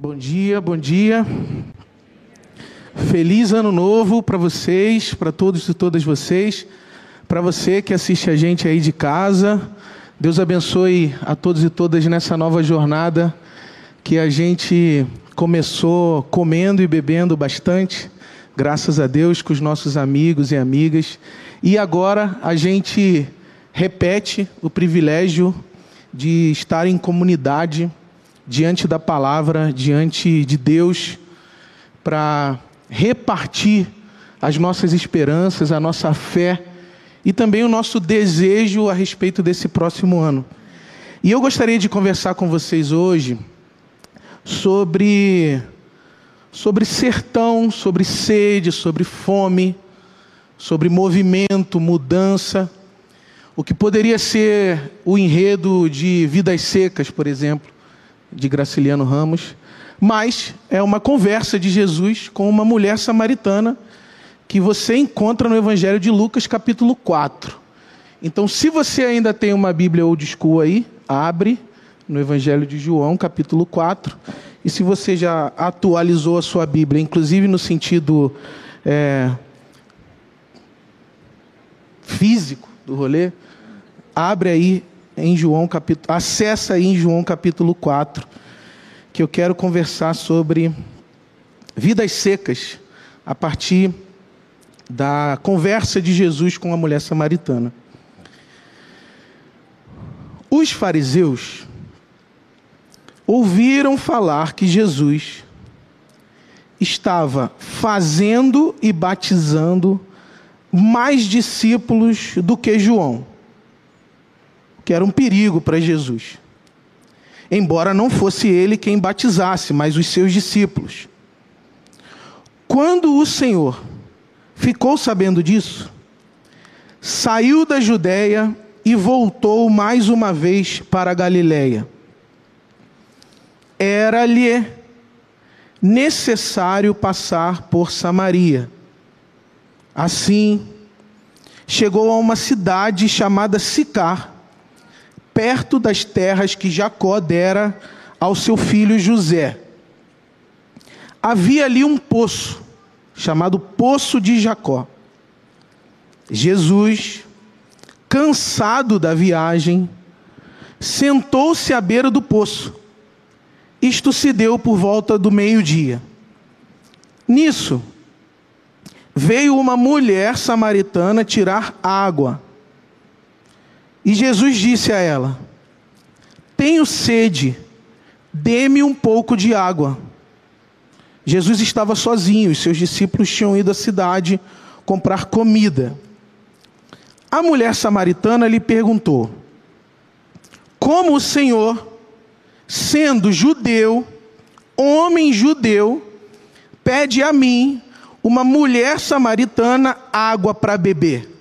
Bom dia, bom dia. Feliz ano novo para vocês, para todos e todas vocês. Para você que assiste a gente aí de casa. Deus abençoe a todos e todas nessa nova jornada que a gente começou comendo e bebendo bastante, graças a Deus, com os nossos amigos e amigas. E agora a gente repete o privilégio de estar em comunidade diante da palavra, diante de Deus, para repartir as nossas esperanças, a nossa fé e também o nosso desejo a respeito desse próximo ano. E eu gostaria de conversar com vocês hoje sobre sobre sertão, sobre sede, sobre fome, sobre movimento, mudança, o que poderia ser o enredo de Vidas Secas, por exemplo, de Graciliano Ramos, mas é uma conversa de Jesus com uma mulher samaritana que você encontra no Evangelho de Lucas, capítulo 4. Então, se você ainda tem uma Bíblia old school aí, abre no Evangelho de João, capítulo 4. E se você já atualizou a sua Bíblia, inclusive no sentido é, físico do rolê, abre aí em João capítulo, acessa aí em João capítulo 4, que eu quero conversar sobre vidas secas a partir da conversa de Jesus com a mulher samaritana. Os fariseus ouviram falar que Jesus estava fazendo e batizando mais discípulos do que João que era um perigo para Jesus. Embora não fosse ele quem batizasse, mas os seus discípulos. Quando o Senhor ficou sabendo disso, saiu da Judéia e voltou mais uma vez para a Galiléia. Era-lhe necessário passar por Samaria. Assim, chegou a uma cidade chamada Sicar, perto das terras que Jacó dera ao seu filho José. Havia ali um poço, chamado Poço de Jacó. Jesus, cansado da viagem, sentou-se à beira do poço. Isto se deu por volta do meio-dia. Nisso, veio uma mulher samaritana tirar água. E Jesus disse a ela: Tenho sede, dê-me um pouco de água. Jesus estava sozinho, e seus discípulos tinham ido à cidade comprar comida. A mulher samaritana lhe perguntou: Como o Senhor, sendo judeu, homem judeu, pede a mim, uma mulher samaritana, água para beber?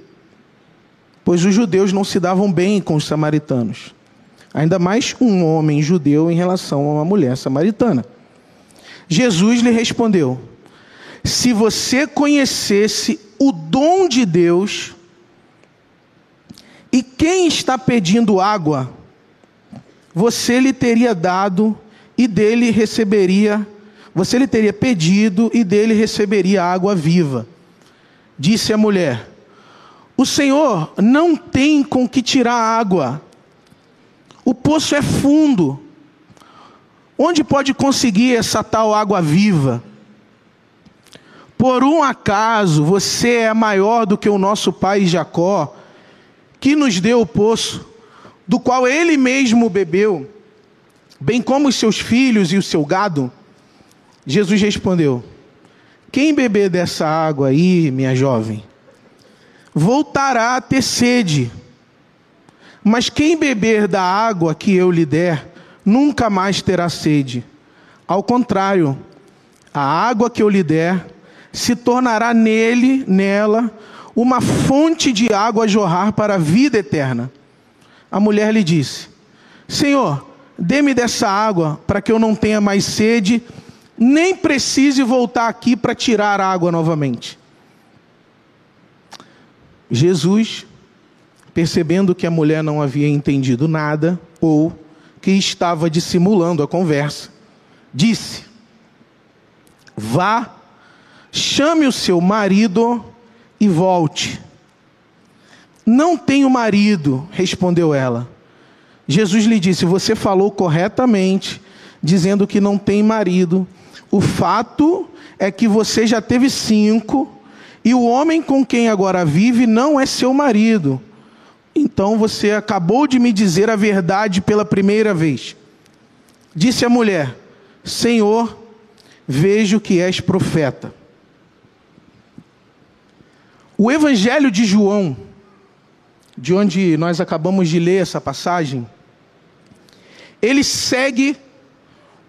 Pois os judeus não se davam bem com os samaritanos. Ainda mais um homem judeu em relação a uma mulher samaritana. Jesus lhe respondeu: Se você conhecesse o dom de Deus e quem está pedindo água, você lhe teria dado e dele receberia, você lhe teria pedido e dele receberia água viva. Disse a mulher: o Senhor não tem com que tirar água. O poço é fundo. Onde pode conseguir essa tal água viva? Por um acaso você é maior do que o nosso pai Jacó, que nos deu o poço, do qual ele mesmo bebeu, bem como os seus filhos e o seu gado? Jesus respondeu: Quem beber dessa água aí, minha jovem, voltará a ter sede. Mas quem beber da água que eu lhe der, nunca mais terá sede. Ao contrário, a água que eu lhe der se tornará nele, nela, uma fonte de água a jorrar para a vida eterna. A mulher lhe disse: Senhor, dê-me dessa água para que eu não tenha mais sede, nem precise voltar aqui para tirar água novamente. Jesus, percebendo que a mulher não havia entendido nada ou que estava dissimulando a conversa, disse: Vá, chame o seu marido e volte. Não tenho marido, respondeu ela. Jesus lhe disse: Você falou corretamente, dizendo que não tem marido. O fato é que você já teve cinco, e o homem com quem agora vive não é seu marido. Então você acabou de me dizer a verdade pela primeira vez. Disse a mulher: Senhor, vejo que és profeta. O Evangelho de João, de onde nós acabamos de ler essa passagem, ele segue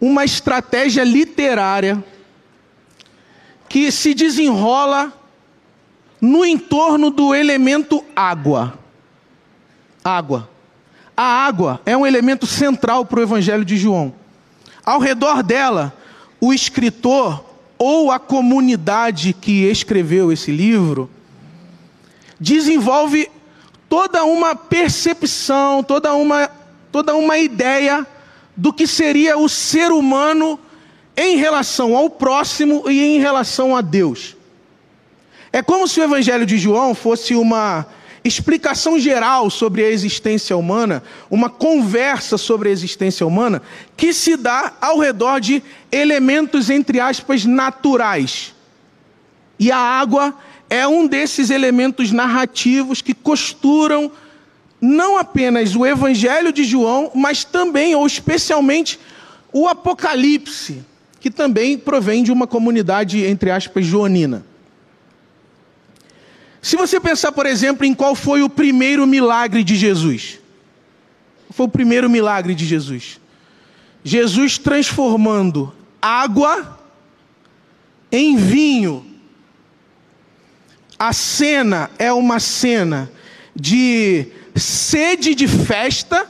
uma estratégia literária que se desenrola no entorno do elemento água. Água. A água é um elemento central para o Evangelho de João. Ao redor dela, o escritor ou a comunidade que escreveu esse livro desenvolve toda uma percepção, toda uma, toda uma ideia do que seria o ser humano em relação ao próximo e em relação a Deus. É como se o Evangelho de João fosse uma explicação geral sobre a existência humana, uma conversa sobre a existência humana, que se dá ao redor de elementos, entre aspas, naturais. E a água é um desses elementos narrativos que costuram não apenas o Evangelho de João, mas também, ou especialmente, o Apocalipse, que também provém de uma comunidade, entre aspas, joanina. Se você pensar, por exemplo, em qual foi o primeiro milagre de Jesus. Foi o primeiro milagre de Jesus? Jesus transformando água em vinho. A cena é uma cena de sede de festa,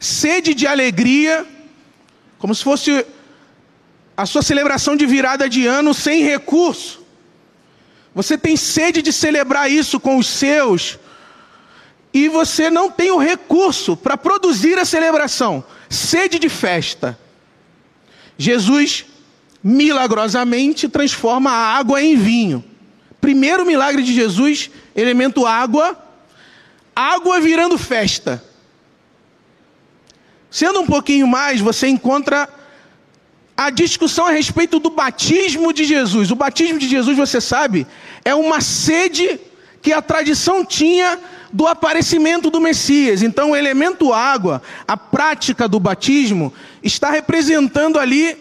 sede de alegria, como se fosse a sua celebração de virada de ano sem recurso. Você tem sede de celebrar isso com os seus, e você não tem o recurso para produzir a celebração. Sede de festa. Jesus milagrosamente transforma a água em vinho. Primeiro milagre de Jesus, elemento água, água virando festa. Sendo um pouquinho mais, você encontra a discussão a respeito do batismo de Jesus. O batismo de Jesus, você sabe, é uma sede que a tradição tinha do aparecimento do Messias. Então, o elemento água, a prática do batismo, está representando ali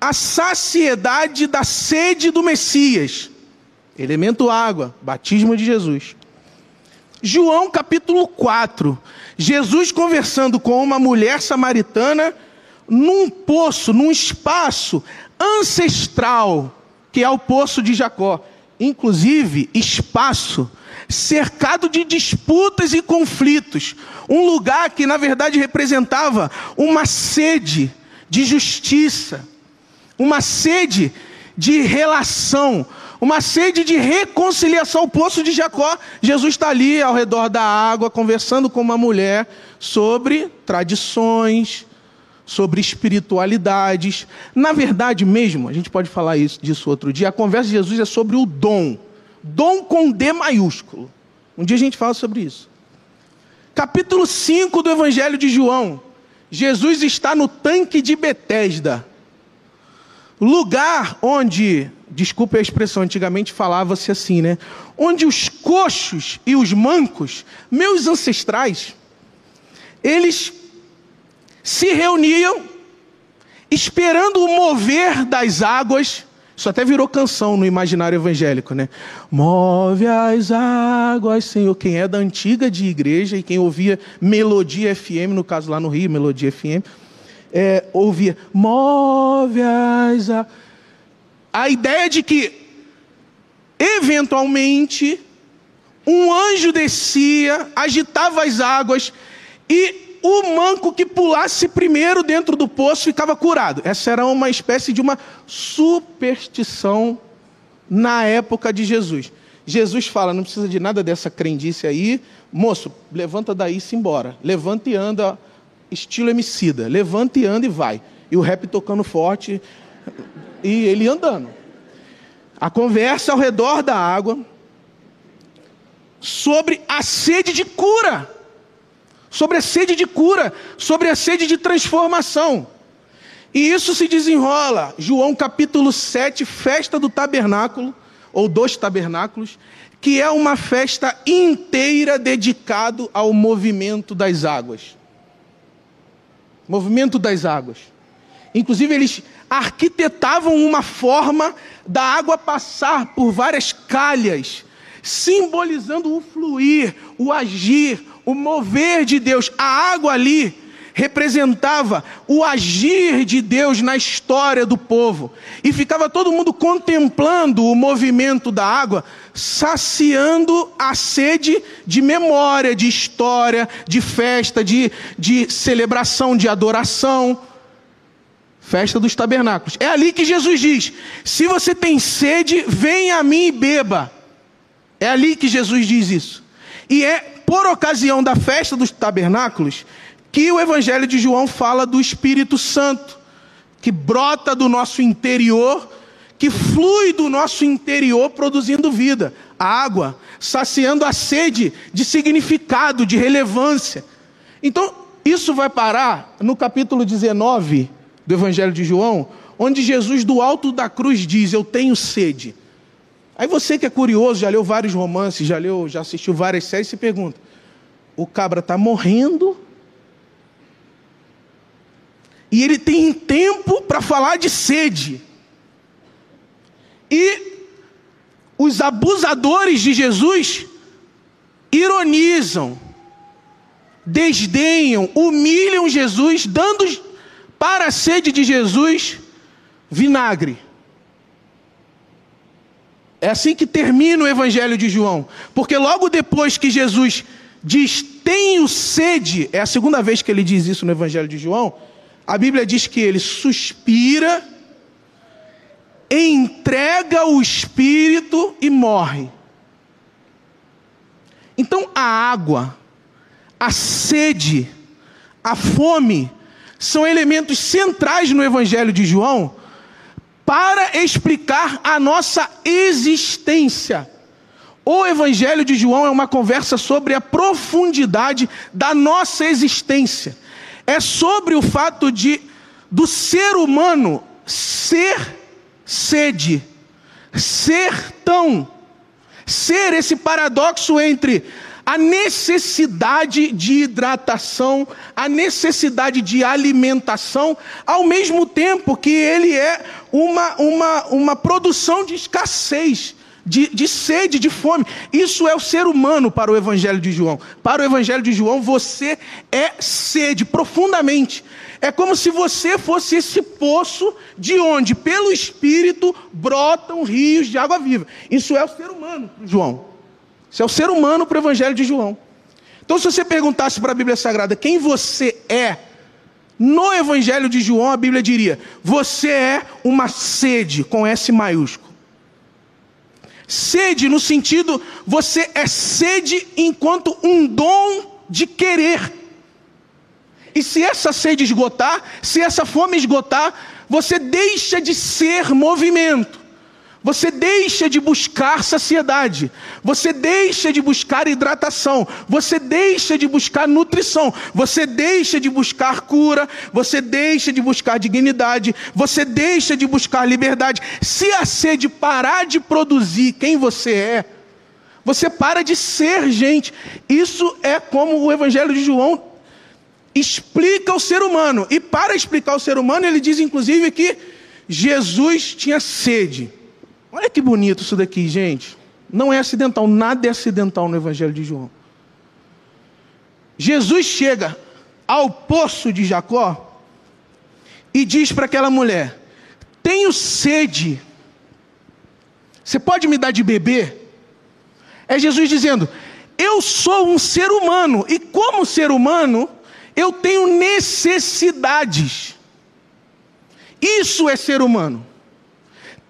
a saciedade da sede do Messias. Elemento água, batismo de Jesus. João capítulo 4. Jesus conversando com uma mulher samaritana num poço, num espaço ancestral, que é o poço de Jacó. Inclusive, espaço cercado de disputas e conflitos. Um lugar que, na verdade, representava uma sede de justiça, uma sede de relação, uma sede de reconciliação. O poço de Jacó, Jesus está ali ao redor da água, conversando com uma mulher sobre tradições, sobre espiritualidades. Na verdade mesmo, a gente pode falar isso, disso outro dia, a conversa de Jesus é sobre o dom. Dom com D maiúsculo. Um dia a gente fala sobre isso. Capítulo 5 do Evangelho de João. Jesus está no tanque de Betesda. Lugar onde, desculpe a expressão, antigamente falava-se assim, né? Onde os coxos e os mancos, meus ancestrais, eles se reuniam, esperando o mover das águas. Isso até virou canção no imaginário evangélico, né? Move as águas, Senhor. Quem é da antiga de igreja e quem ouvia Melodia FM, no caso lá no Rio, Melodia FM, é, ouvia Move as águas. A ideia de que, eventualmente, um anjo descia, agitava as águas e o manco que pulasse primeiro dentro do poço ficava curado. Essa era uma espécie de uma superstição na época de Jesus. Jesus fala: não precisa de nada dessa crendice aí, moço, levanta daí e se embora. Levanta e anda, estilo emicida. Levanta e anda e vai. E o rap tocando forte. e ele andando. A conversa ao redor da água sobre a sede de cura, sobre a sede de cura, sobre a sede de transformação. E isso se desenrola, João capítulo 7, festa do tabernáculo, ou dos tabernáculos, que é uma festa inteira dedicado ao movimento das águas. Movimento das águas. Inclusive, eles arquitetavam uma forma da água passar por várias calhas, simbolizando o fluir, o agir, o mover de Deus. A água ali representava o agir de Deus na história do povo. E ficava todo mundo contemplando o movimento da água, saciando a sede de memória, de história, de festa, de, de celebração, de adoração. Festa dos tabernáculos. É ali que Jesus diz: se você tem sede, venha a mim e beba. É ali que Jesus diz isso. E é por ocasião da festa dos tabernáculos que o Evangelho de João fala do Espírito Santo, que brota do nosso interior, que flui do nosso interior produzindo vida, água, saciando a sede de significado, de relevância. Então, isso vai parar no capítulo 19 do Evangelho de João, onde Jesus, do alto da cruz, diz: Eu tenho sede. Aí você que é curioso, já leu vários romances, já leu, já assistiu várias séries, se pergunta: o cabra está morrendo e ele tem tempo para falar de sede. E os abusadores de Jesus ironizam, desdenham, humilham Jesus, dando para a sede de Jesus vinagre. É assim que termina o Evangelho de João, porque logo depois que Jesus diz: Tenho sede, é a segunda vez que ele diz isso no Evangelho de João a Bíblia diz que ele suspira, entrega o espírito e morre. Então a água, a sede, a fome são elementos centrais no Evangelho de João para explicar a nossa existência. O Evangelho de João é uma conversa sobre a profundidade da nossa existência é sobre o fato de do ser humano ser sede, ser tão, ser esse paradoxo entre a necessidade de hidratação, a necessidade de alimentação, ao mesmo tempo que ele é uma, uma, uma produção de escassez de, de sede, de fome. Isso é o ser humano para o Evangelho de João. Para o Evangelho de João, você é sede profundamente. É como se você fosse esse poço de onde, pelo Espírito, brotam rios de água viva. Isso é o ser humano, João. Isso é o ser humano para o Evangelho de João. Então, se você perguntasse para a Bíblia Sagrada quem você é, no Evangelho de João, a Bíblia diria: você é uma sede, com S maiúsculo. Sede no sentido, você é sede enquanto um dom de querer. E se essa sede esgotar, se essa fome esgotar, você deixa de ser movimento. Você deixa de buscar saciedade, você deixa de buscar hidratação, você deixa de buscar nutrição, você deixa de buscar cura, você deixa de buscar dignidade, você deixa de buscar liberdade. Se a sede parar de produzir quem você é, você para de ser gente. Isso é como o Evangelho de João explica o ser humano. E para explicar o ser humano, ele diz inclusive que Jesus tinha sede. Olha que bonito isso daqui, gente. Não é acidental, nada é acidental no Evangelho de João. Jesus chega ao poço de Jacó e diz para aquela mulher: Tenho sede, você pode me dar de beber? É Jesus dizendo: Eu sou um ser humano e, como ser humano, eu tenho necessidades. Isso é ser humano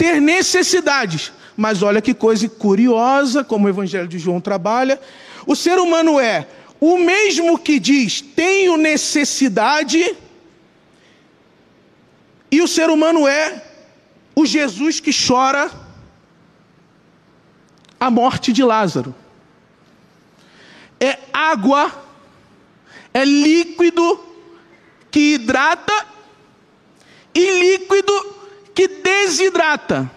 ter necessidades. Mas olha que coisa curiosa, como o Evangelho de João trabalha. O ser humano é o mesmo que diz: tenho necessidade, e o ser humano é o Jesus que chora a morte de Lázaro. É água, é líquido que hidrata e líquido que desidrata.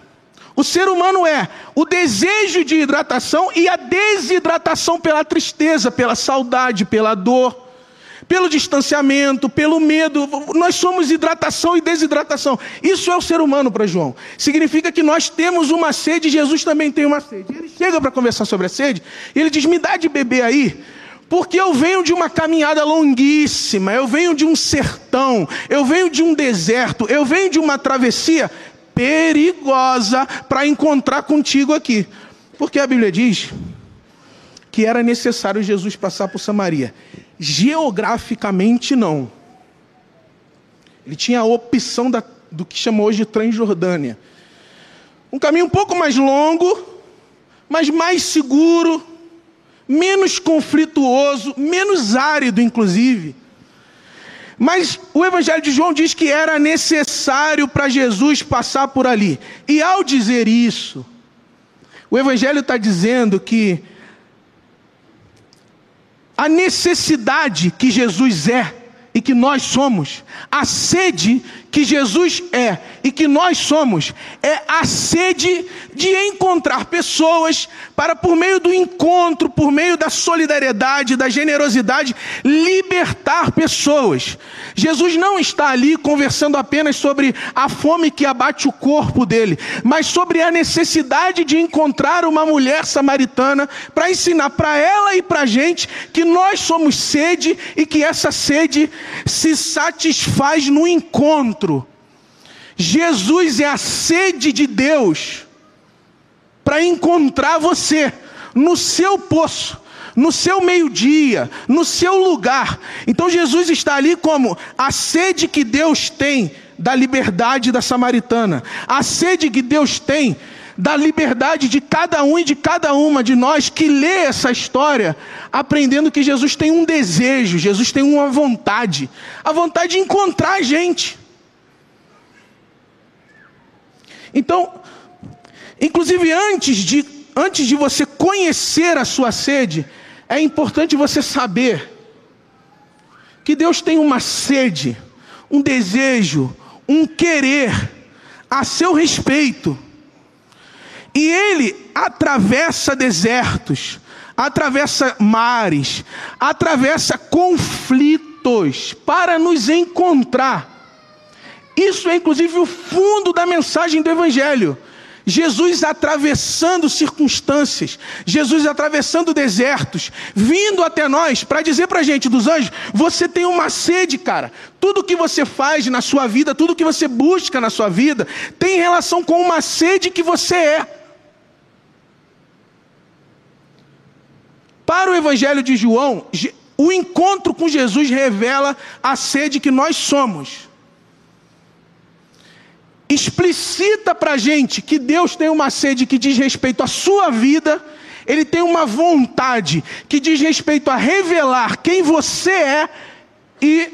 O ser humano é o desejo de hidratação e a desidratação pela tristeza, pela saudade, pela dor, pelo distanciamento, pelo medo. Nós somos hidratação e desidratação. Isso é o ser humano para João. Significa que nós temos uma sede, Jesus também tem uma sede. Ele chega para conversar sobre a sede e ele diz: Me dá de beber aí. Porque eu venho de uma caminhada longuíssima, eu venho de um sertão, eu venho de um deserto, eu venho de uma travessia perigosa para encontrar contigo aqui. Porque a Bíblia diz que era necessário Jesus passar por Samaria. Geograficamente, não. Ele tinha a opção da, do que chama hoje de Transjordânia. Um caminho um pouco mais longo, mas mais seguro, menos conflituoso, menos árido, inclusive. Mas o Evangelho de João diz que era necessário para Jesus passar por ali. E ao dizer isso, o Evangelho está dizendo que a necessidade que Jesus é e que nós somos, a sede que Jesus é e que nós somos, é a sede de encontrar pessoas para, por meio do encontro, por meio da solidariedade, da generosidade, libertar pessoas. Jesus não está ali conversando apenas sobre a fome que abate o corpo dele, mas sobre a necessidade de encontrar uma mulher samaritana para ensinar para ela e para a gente que nós somos sede e que essa sede se satisfaz no encontro. Jesus é a sede de Deus para encontrar você no seu poço, no seu meio-dia, no seu lugar. Então Jesus está ali como a sede que Deus tem da liberdade da samaritana, a sede que Deus tem da liberdade de cada um e de cada uma de nós que lê essa história, aprendendo que Jesus tem um desejo, Jesus tem uma vontade, a vontade de encontrar a gente. Então, inclusive antes de, antes de você conhecer a sua sede, é importante você saber que Deus tem uma sede, um desejo, um querer a seu respeito. E ele atravessa desertos, atravessa mares, atravessa conflitos para nos encontrar. Isso é inclusive o fundo da mensagem do Evangelho. Jesus atravessando circunstâncias, Jesus atravessando desertos, vindo até nós para dizer para a gente dos anjos: você tem uma sede, cara. Tudo que você faz na sua vida, tudo que você busca na sua vida, tem relação com uma sede que você é. Para o Evangelho de João, o encontro com Jesus revela a sede que nós somos explicita para a gente que Deus tem uma sede que diz respeito à sua vida, Ele tem uma vontade que diz respeito a revelar quem você é e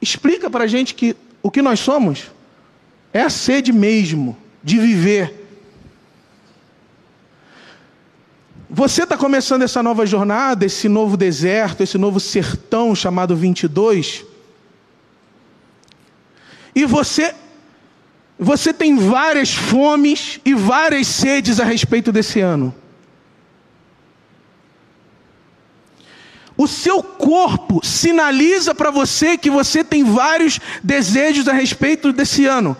explica para a gente que o que nós somos é a sede mesmo de viver. Você está começando essa nova jornada, esse novo deserto, esse novo sertão chamado 22. E você você tem várias fomes e várias sedes a respeito desse ano. O seu corpo sinaliza para você que você tem vários desejos a respeito desse ano.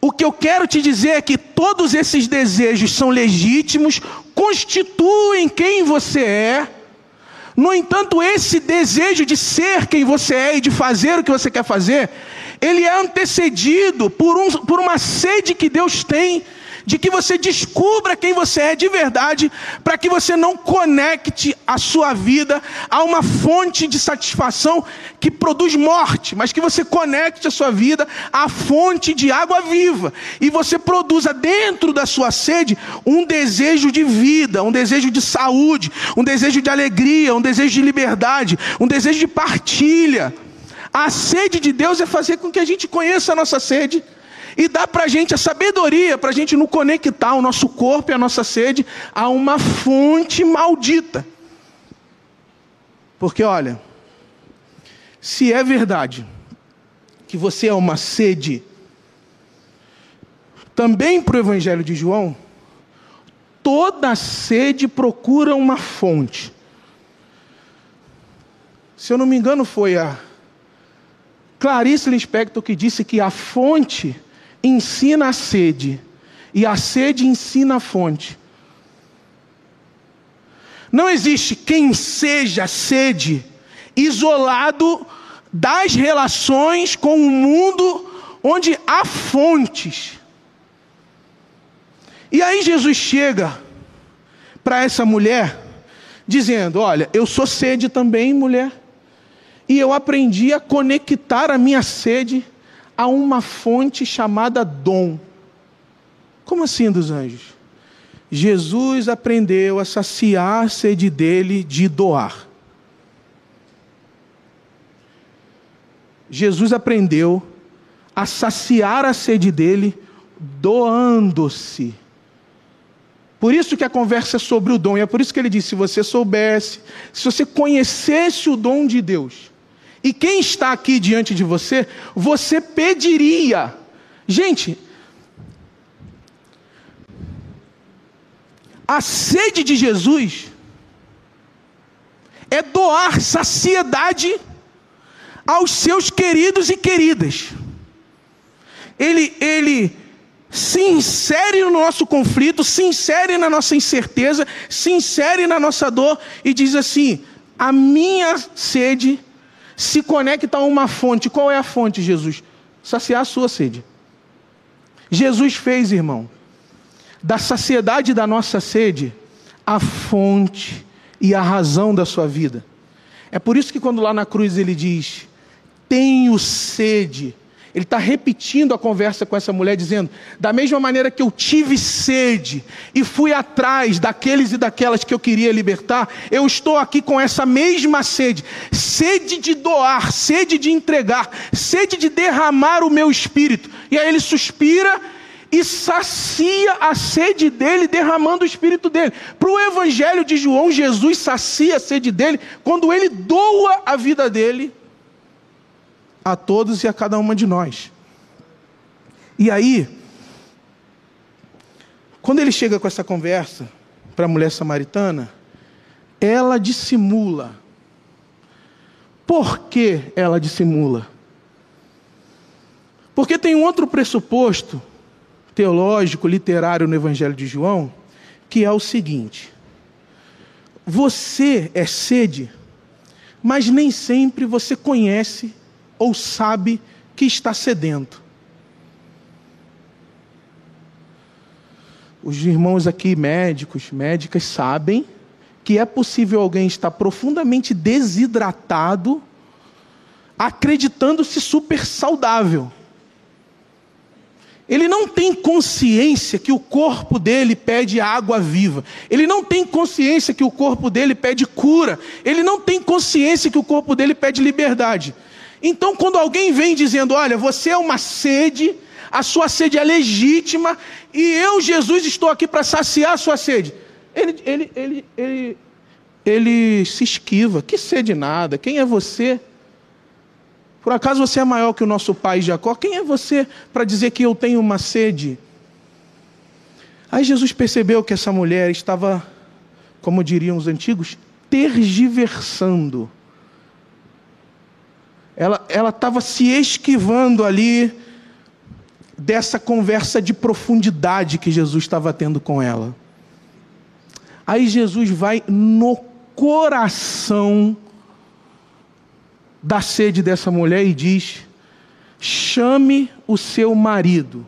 O que eu quero te dizer é que todos esses desejos são legítimos, constituem quem você é. No entanto, esse desejo de ser quem você é e de fazer o que você quer fazer ele é antecedido por, um, por uma sede que Deus tem de que você descubra quem você é de verdade, para que você não conecte a sua vida a uma fonte de satisfação que produz morte, mas que você conecte a sua vida à fonte de água viva e você produza dentro da sua sede um desejo de vida, um desejo de saúde, um desejo de alegria, um desejo de liberdade, um desejo de partilha. A sede de Deus é fazer com que a gente conheça a nossa sede e dá para a gente a sabedoria para a gente não conectar o nosso corpo e a nossa sede a uma fonte maldita. Porque olha, se é verdade que você é uma sede, também para o Evangelho de João, toda sede procura uma fonte. Se eu não me engano, foi a Clarice Lispector que disse que a fonte ensina a sede, e a sede ensina a fonte. Não existe quem seja sede isolado das relações com o mundo onde há fontes. E aí Jesus chega para essa mulher dizendo: Olha, eu sou sede também, mulher, e eu aprendi a conectar a minha sede a uma fonte chamada dom. Como assim dos anjos? Jesus aprendeu a saciar a sede dele de doar. Jesus aprendeu a saciar a sede dele doando-se. Por isso que a conversa é sobre o dom, e é por isso que ele disse: se você soubesse, se você conhecesse o dom de Deus, e quem está aqui diante de você, você pediria. Gente, a sede de Jesus é doar saciedade aos seus queridos e queridas. Ele, ele se insere no nosso conflito, se insere na nossa incerteza, se insere na nossa dor e diz assim: a minha sede se conecta a uma fonte. Qual é a fonte, Jesus? Saciar a sua sede. Jesus fez, irmão, da saciedade da nossa sede a fonte e a razão da sua vida. É por isso que quando lá na cruz ele diz: Tenho sede ele está repetindo a conversa com essa mulher, dizendo: da mesma maneira que eu tive sede e fui atrás daqueles e daquelas que eu queria libertar, eu estou aqui com essa mesma sede sede de doar, sede de entregar, sede de derramar o meu espírito. E aí ele suspira e sacia a sede dele, derramando o espírito dele. Para o evangelho de João, Jesus sacia a sede dele quando ele doa a vida dele a todos e a cada uma de nós. E aí, quando ele chega com essa conversa para a mulher samaritana, ela dissimula. Por que ela dissimula? Porque tem um outro pressuposto teológico, literário no Evangelho de João, que é o seguinte: você é sede, mas nem sempre você conhece ou sabe que está sedento. Os irmãos aqui, médicos, médicas, sabem que é possível alguém estar profundamente desidratado, acreditando-se super saudável. Ele não tem consciência que o corpo dele pede água viva. Ele não tem consciência que o corpo dele pede cura. Ele não tem consciência que o corpo dele pede liberdade. Então, quando alguém vem dizendo: Olha, você é uma sede, a sua sede é legítima, e eu, Jesus, estou aqui para saciar a sua sede, ele, ele, ele, ele, ele se esquiva. Que sede nada, quem é você? Por acaso você é maior que o nosso pai Jacó? Quem é você para dizer que eu tenho uma sede? Aí Jesus percebeu que essa mulher estava, como diriam os antigos, tergiversando ela estava se esquivando ali dessa conversa de profundidade que Jesus estava tendo com ela. Aí Jesus vai no coração da sede dessa mulher e diz: chame o seu marido.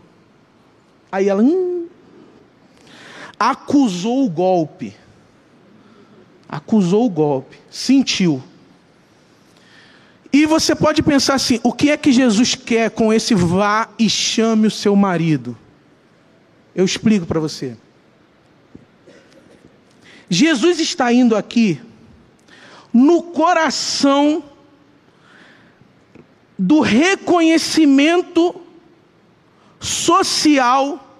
Aí ela hum, acusou o golpe. Acusou o golpe, sentiu. E você pode pensar assim: o que é que Jesus quer com esse vá e chame o seu marido? Eu explico para você. Jesus está indo aqui no coração do reconhecimento social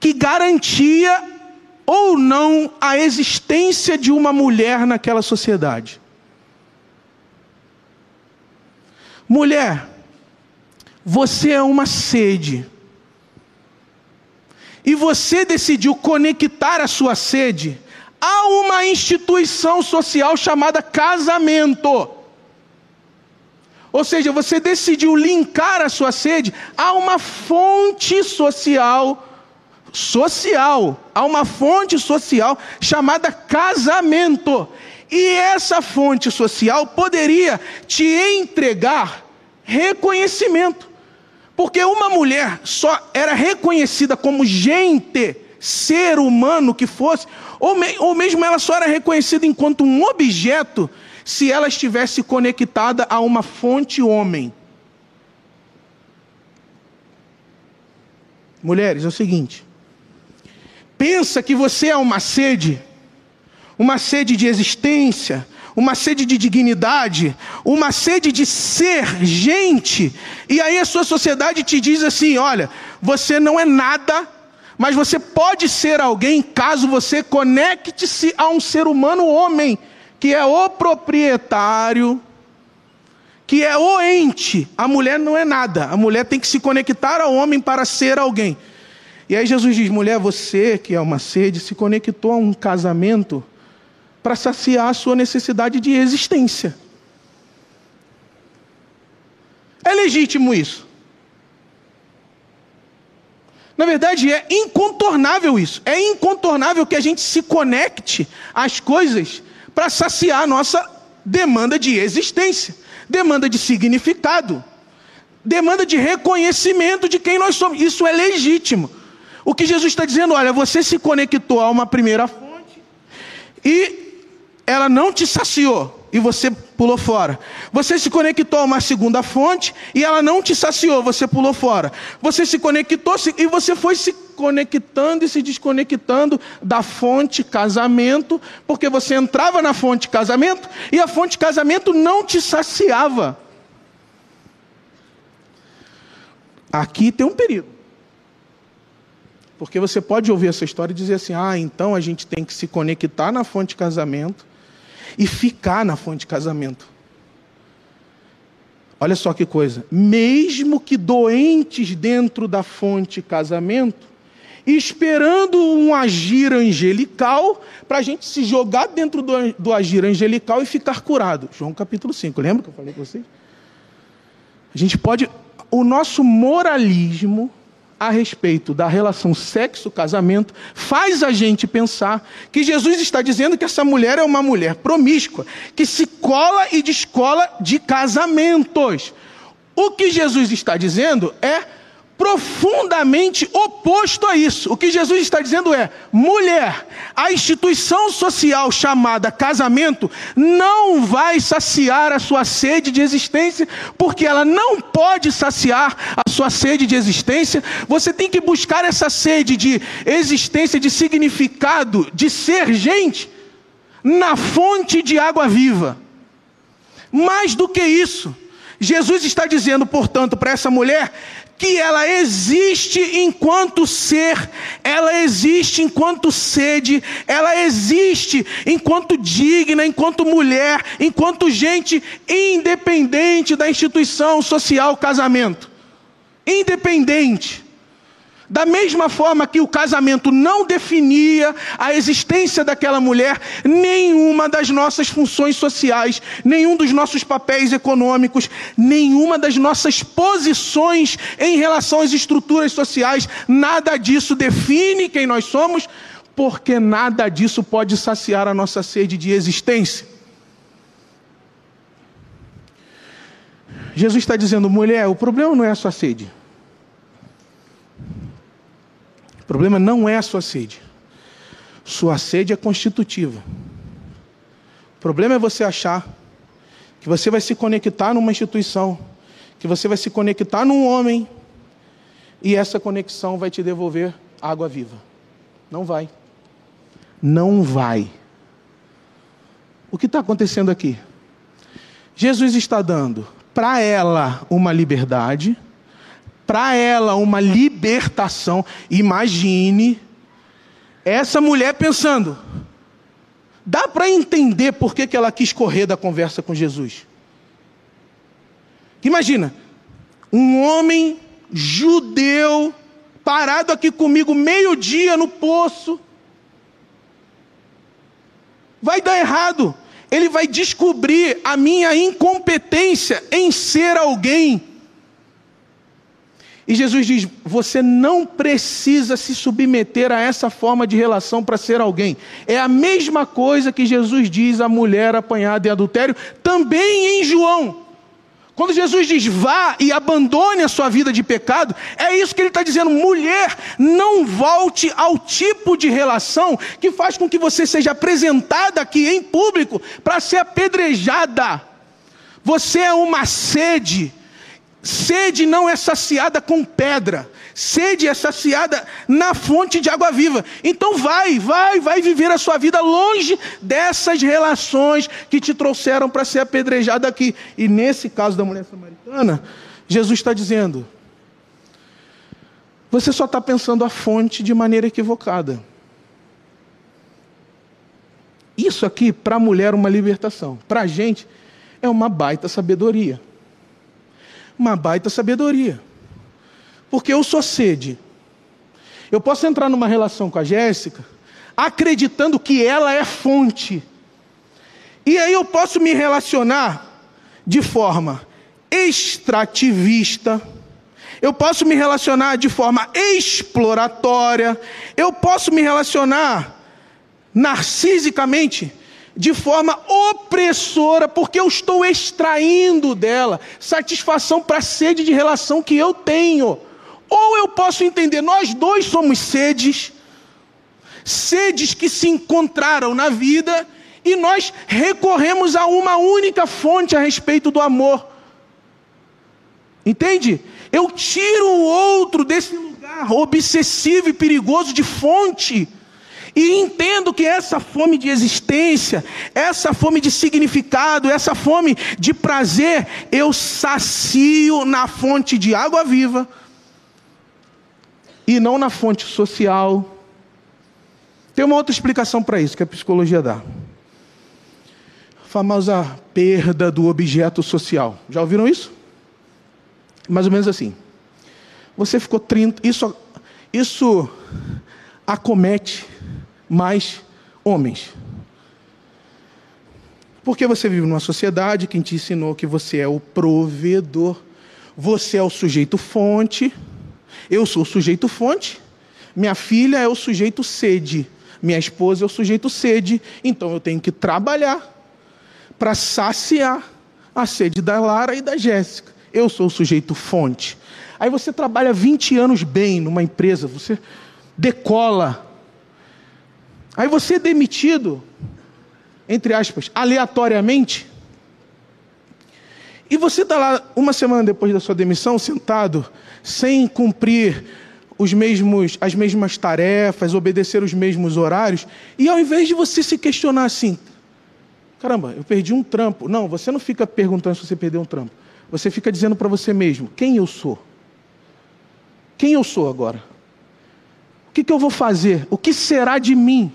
que garantia ou não a existência de uma mulher naquela sociedade. Mulher, você é uma sede. E você decidiu conectar a sua sede a uma instituição social chamada casamento. Ou seja, você decidiu linkar a sua sede a uma fonte social social, a uma fonte social chamada casamento. E essa fonte social poderia te entregar reconhecimento. Porque uma mulher só era reconhecida como gente, ser humano que fosse, ou, me, ou mesmo ela só era reconhecida enquanto um objeto, se ela estivesse conectada a uma fonte homem. Mulheres, é o seguinte: pensa que você é uma sede, uma sede de existência, uma sede de dignidade, uma sede de ser gente, e aí a sua sociedade te diz assim: olha, você não é nada, mas você pode ser alguém caso você conecte-se a um ser humano homem, que é o proprietário, que é o ente. A mulher não é nada, a mulher tem que se conectar ao homem para ser alguém. E aí Jesus diz: mulher, você que é uma sede, se conectou a um casamento para saciar a sua necessidade de existência. É legítimo isso. Na verdade, é incontornável isso. É incontornável que a gente se conecte às coisas para saciar a nossa demanda de existência, demanda de significado, demanda de reconhecimento de quem nós somos. Isso é legítimo. O que Jesus está dizendo, olha, você se conectou a uma primeira fonte e ela não te saciou e você pulou fora. Você se conectou a uma segunda fonte e ela não te saciou, você pulou fora. Você se conectou e você foi se conectando e se desconectando da fonte casamento, porque você entrava na fonte casamento e a fonte casamento não te saciava. Aqui tem um perigo. Porque você pode ouvir essa história e dizer assim: ah, então a gente tem que se conectar na fonte casamento e ficar na fonte de casamento. Olha só que coisa. Mesmo que doentes dentro da fonte casamento, esperando um agir angelical, para a gente se jogar dentro do, do agir angelical e ficar curado. João capítulo 5, lembra que eu falei com vocês? A gente pode. O nosso moralismo a respeito da relação sexo-casamento faz a gente pensar que Jesus está dizendo que essa mulher é uma mulher promíscua, que se cola e descola de casamentos. O que Jesus está dizendo é profundamente oposto a isso. O que Jesus está dizendo é: mulher, a instituição social chamada casamento não vai saciar a sua sede de existência, porque ela não pode saciar a sua sede de existência. Você tem que buscar essa sede de existência, de significado, de ser gente, na fonte de água viva. Mais do que isso, Jesus está dizendo, portanto, para essa mulher que ela existe enquanto ser, ela existe enquanto sede, ela existe enquanto digna, enquanto mulher, enquanto gente independente da instituição social casamento. Independente. Da mesma forma que o casamento não definia a existência daquela mulher, nenhuma das nossas funções sociais, nenhum dos nossos papéis econômicos, nenhuma das nossas posições em relação às estruturas sociais, nada disso define quem nós somos, porque nada disso pode saciar a nossa sede de existência. Jesus está dizendo, mulher, o problema não é a sua sede. O problema não é a sua sede. Sua sede é constitutiva. O problema é você achar que você vai se conectar numa instituição, que você vai se conectar num homem, e essa conexão vai te devolver água viva. Não vai. Não vai. O que está acontecendo aqui? Jesus está dando para ela uma liberdade, para ela uma libertação. Imagine essa mulher pensando: dá para entender por que, que ela quis correr da conversa com Jesus. Imagina, um homem judeu parado aqui comigo meio-dia no poço. Vai dar errado. Ele vai descobrir a minha incompetência em ser alguém. E Jesus diz: você não precisa se submeter a essa forma de relação para ser alguém. É a mesma coisa que Jesus diz à mulher apanhada em adultério, também em João. Quando Jesus diz vá e abandone a sua vida de pecado, é isso que ele está dizendo. Mulher, não volte ao tipo de relação que faz com que você seja apresentada aqui em público para ser apedrejada. Você é uma sede Sede não é saciada com pedra, sede é saciada na fonte de água viva. Então vai, vai, vai viver a sua vida longe dessas relações que te trouxeram para ser apedrejada aqui. E nesse caso da mulher samaritana, Jesus está dizendo: você só está pensando a fonte de maneira equivocada. Isso aqui, para a mulher, é uma libertação. Para a gente, é uma baita sabedoria uma baita sabedoria. Porque eu sou sede. Eu posso entrar numa relação com a Jéssica acreditando que ela é fonte. E aí eu posso me relacionar de forma extrativista, eu posso me relacionar de forma exploratória, eu posso me relacionar narcisicamente de forma opressora, porque eu estou extraindo dela satisfação para a sede de relação que eu tenho. Ou eu posso entender, nós dois somos sedes, sedes que se encontraram na vida, e nós recorremos a uma única fonte a respeito do amor. Entende? Eu tiro o outro desse lugar obsessivo e perigoso de fonte e entendo que essa fome de existência, essa fome de significado, essa fome de prazer, eu sacio na fonte de água viva e não na fonte social. Tem uma outra explicação para isso que a psicologia dá. A famosa perda do objeto social. Já ouviram isso? Mais ou menos assim. Você ficou 30. Isso, isso acomete mais homens. Porque você vive numa sociedade que te ensinou que você é o provedor, você é o sujeito fonte, eu sou o sujeito fonte, minha filha é o sujeito sede, minha esposa é o sujeito sede, então eu tenho que trabalhar para saciar a sede da Lara e da Jéssica. Eu sou o sujeito fonte. Aí você trabalha 20 anos bem numa empresa, você decola Aí você é demitido, entre aspas, aleatoriamente. E você está lá uma semana depois da sua demissão, sentado, sem cumprir os mesmos, as mesmas tarefas, obedecer os mesmos horários, e ao invés de você se questionar assim, caramba, eu perdi um trampo. Não, você não fica perguntando se você perdeu um trampo. Você fica dizendo para você mesmo: quem eu sou? Quem eu sou agora? O que, que eu vou fazer? O que será de mim?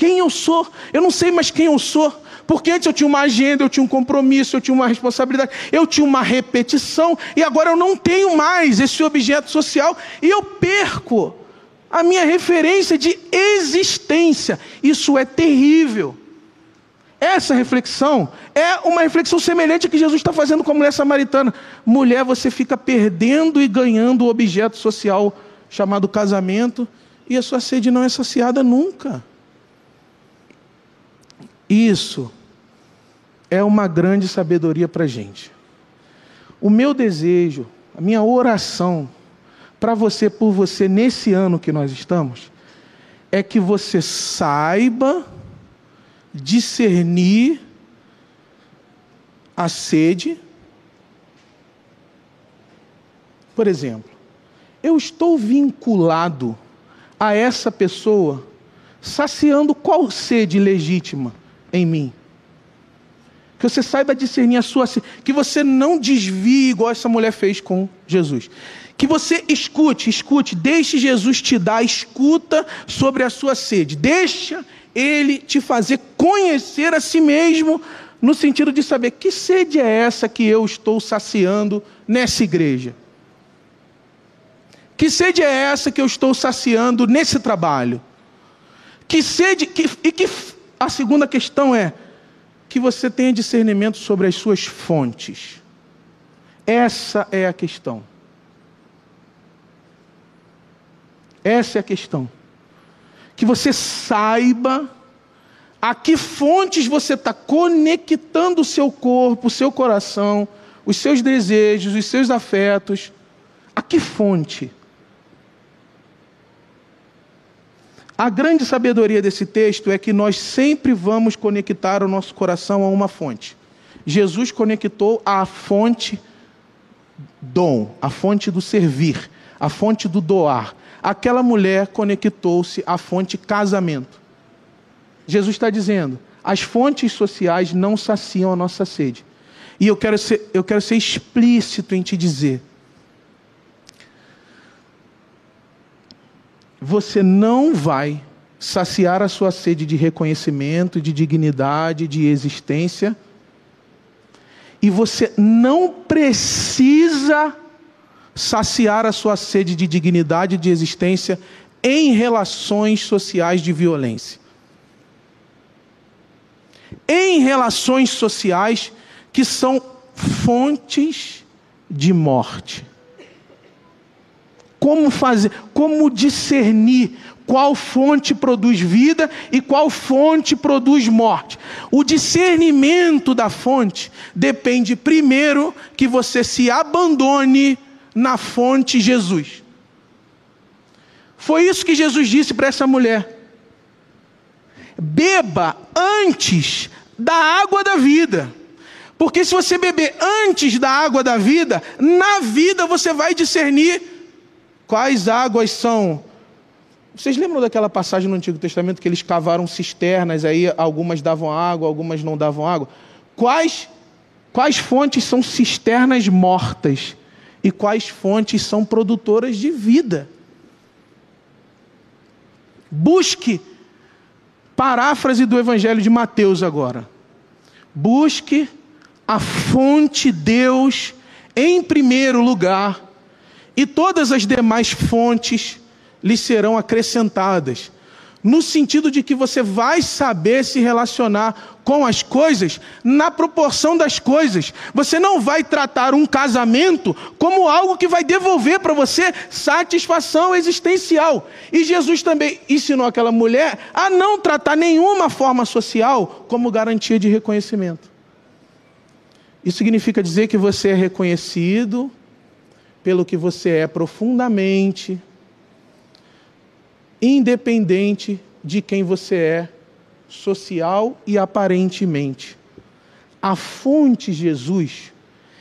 Quem eu sou. Eu não sei mais quem eu sou. Porque antes eu tinha uma agenda, eu tinha um compromisso, eu tinha uma responsabilidade, eu tinha uma repetição, e agora eu não tenho mais esse objeto social e eu perco a minha referência de existência. Isso é terrível. Essa reflexão é uma reflexão semelhante a que Jesus está fazendo com a mulher samaritana. Mulher, você fica perdendo e ganhando o objeto social chamado casamento, e a sua sede não é saciada nunca. Isso é uma grande sabedoria para a gente. O meu desejo, a minha oração para você, por você, nesse ano que nós estamos, é que você saiba discernir a sede. Por exemplo, eu estou vinculado a essa pessoa, saciando qual sede legítima? Em mim? Que você saiba discernir a sua. Que você não desvie igual essa mulher fez com Jesus. Que você escute, escute, deixe Jesus te dar escuta sobre a sua sede. Deixa ele te fazer conhecer a si mesmo, no sentido de saber que sede é essa que eu estou saciando nessa igreja. Que sede é essa que eu estou saciando nesse trabalho? Que sede. Que, e que a segunda questão é que você tenha discernimento sobre as suas fontes. Essa é a questão. Essa é a questão que você saiba a que fontes você está conectando o seu corpo, o seu coração, os seus desejos, os seus afetos. A que fonte? A grande sabedoria desse texto é que nós sempre vamos conectar o nosso coração a uma fonte. Jesus conectou à fonte dom, a fonte do servir, a fonte do doar, aquela mulher conectou-se à fonte casamento. Jesus está dizendo: as fontes sociais não saciam a nossa sede. E eu quero ser, eu quero ser explícito em te dizer: você não vai saciar a sua sede de reconhecimento, de dignidade, de existência, e você não precisa saciar a sua sede de dignidade de existência em relações sociais de violência. Em relações sociais que são fontes de morte. Como fazer, como discernir qual fonte produz vida e qual fonte produz morte. O discernimento da fonte depende primeiro que você se abandone na fonte Jesus. Foi isso que Jesus disse para essa mulher. Beba antes da água da vida. Porque se você beber antes da água da vida, na vida você vai discernir quais águas são. Vocês lembram daquela passagem no Antigo Testamento que eles cavaram cisternas, aí algumas davam água, algumas não davam água? Quais, quais fontes são cisternas mortas? e quais fontes são produtoras de vida. Busque paráfrase do Evangelho de Mateus agora. Busque a fonte Deus em primeiro lugar, e todas as demais fontes lhe serão acrescentadas no sentido de que você vai saber se relacionar com as coisas na proporção das coisas. Você não vai tratar um casamento como algo que vai devolver para você satisfação existencial. E Jesus também ensinou aquela mulher a não tratar nenhuma forma social como garantia de reconhecimento. Isso significa dizer que você é reconhecido pelo que você é profundamente, independente de quem você é, social e aparentemente. A fonte Jesus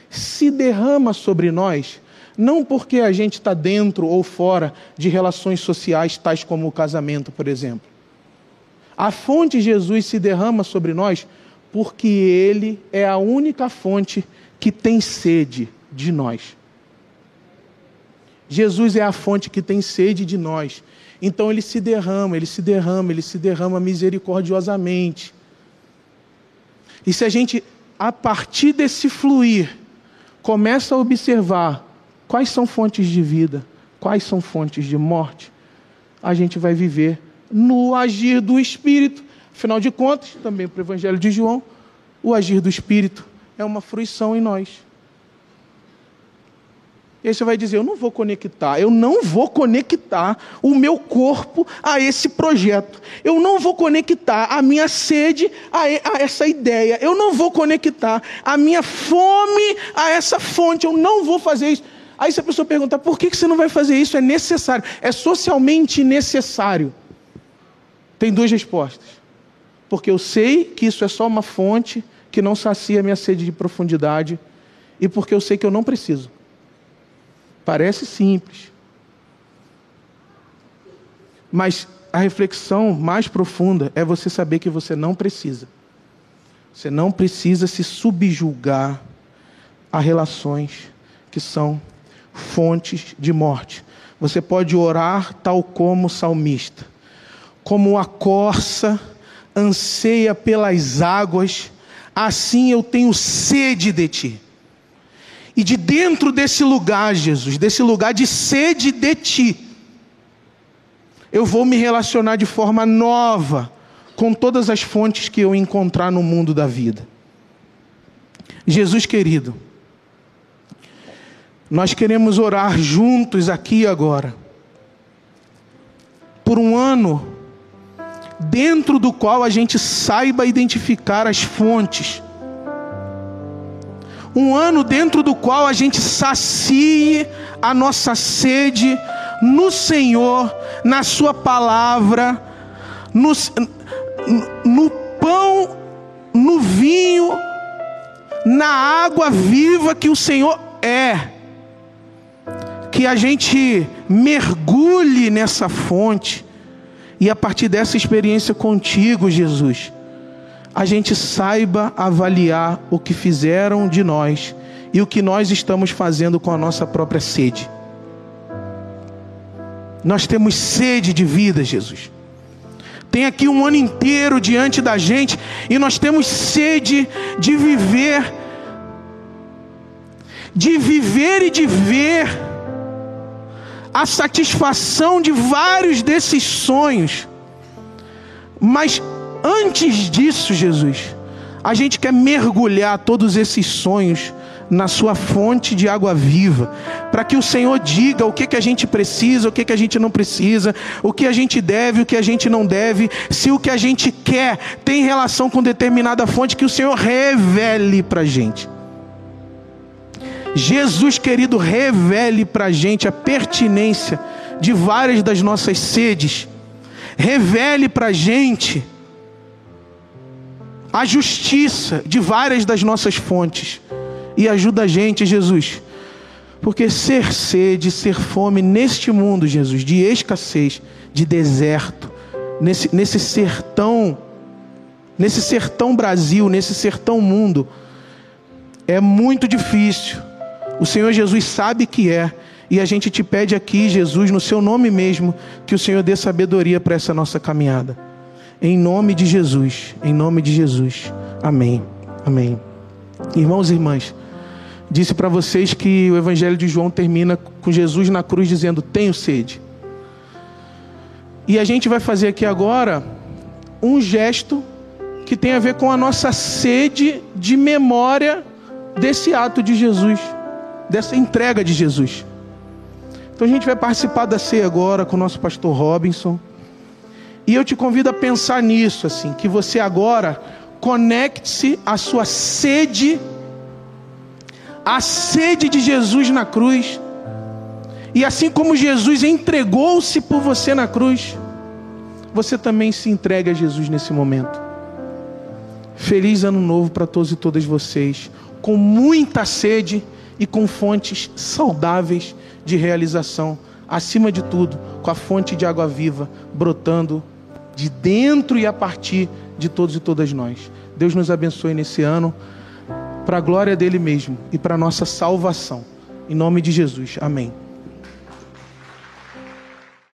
se derrama sobre nós, não porque a gente está dentro ou fora de relações sociais, tais como o casamento, por exemplo. A fonte Jesus se derrama sobre nós porque Ele é a única fonte que tem sede de nós. Jesus é a fonte que tem sede de nós. Então ele se derrama, ele se derrama, ele se derrama misericordiosamente. E se a gente, a partir desse fluir, começa a observar quais são fontes de vida, quais são fontes de morte, a gente vai viver no agir do Espírito. Afinal de contas, também para o Evangelho de João, o agir do Espírito é uma fruição em nós. E aí você vai dizer: eu não vou conectar, eu não vou conectar o meu corpo a esse projeto, eu não vou conectar a minha sede a, a essa ideia, eu não vou conectar a minha fome a essa fonte, eu não vou fazer isso. Aí se a pessoa pergunta: por que você não vai fazer isso? É necessário, é socialmente necessário. Tem duas respostas. Porque eu sei que isso é só uma fonte que não sacia a minha sede de profundidade, e porque eu sei que eu não preciso. Parece simples. Mas a reflexão mais profunda é você saber que você não precisa. Você não precisa se subjugar a relações que são fontes de morte. Você pode orar tal como o salmista, como a corça anseia pelas águas, assim eu tenho sede de ti. E de dentro desse lugar, Jesus, desse lugar de sede de ti, eu vou me relacionar de forma nova com todas as fontes que eu encontrar no mundo da vida. Jesus querido, nós queremos orar juntos aqui agora, por um ano, dentro do qual a gente saiba identificar as fontes. Um ano dentro do qual a gente sacie a nossa sede no Senhor, na Sua palavra, no, no pão, no vinho, na água viva que o Senhor é. Que a gente mergulhe nessa fonte e a partir dessa experiência contigo, Jesus, a gente saiba avaliar o que fizeram de nós e o que nós estamos fazendo com a nossa própria sede. Nós temos sede de vida, Jesus. Tem aqui um ano inteiro diante da gente e nós temos sede de viver, de viver e de ver a satisfação de vários desses sonhos. Mas antes disso, Jesus, a gente quer mergulhar todos esses sonhos na sua fonte de água viva, para que o Senhor diga o que, que a gente precisa, o que, que a gente não precisa, o que a gente deve, o que a gente não deve, se o que a gente quer tem relação com determinada fonte, que o Senhor revele para a gente. Jesus querido, revele para a gente a pertinência de várias das nossas sedes, revele para a gente a justiça de várias das nossas fontes e ajuda a gente, Jesus, porque ser sede, ser fome neste mundo, Jesus, de escassez, de deserto, nesse, nesse sertão, nesse sertão Brasil, nesse sertão mundo, é muito difícil. O Senhor Jesus sabe que é. E a gente te pede aqui, Jesus, no seu nome mesmo, que o Senhor dê sabedoria para essa nossa caminhada. Em nome de Jesus, em nome de Jesus. Amém. Amém. Irmãos e irmãs, disse para vocês que o Evangelho de João termina com Jesus na cruz dizendo: Tenho sede. E a gente vai fazer aqui agora um gesto que tem a ver com a nossa sede de memória desse ato de Jesus dessa entrega de Jesus. Então a gente vai participar da ceia agora com o nosso pastor Robinson. E eu te convido a pensar nisso, assim, que você agora conecte-se à sua sede, à sede de Jesus na cruz. E assim como Jesus entregou-se por você na cruz, você também se entregue a Jesus nesse momento. Feliz ano novo para todos e todas vocês, com muita sede e com fontes saudáveis de realização, acima de tudo, com a fonte de água viva brotando de dentro e a partir de todos e todas nós. Deus nos abençoe nesse ano, para a glória dele mesmo e para a nossa salvação. Em nome de Jesus. Amém.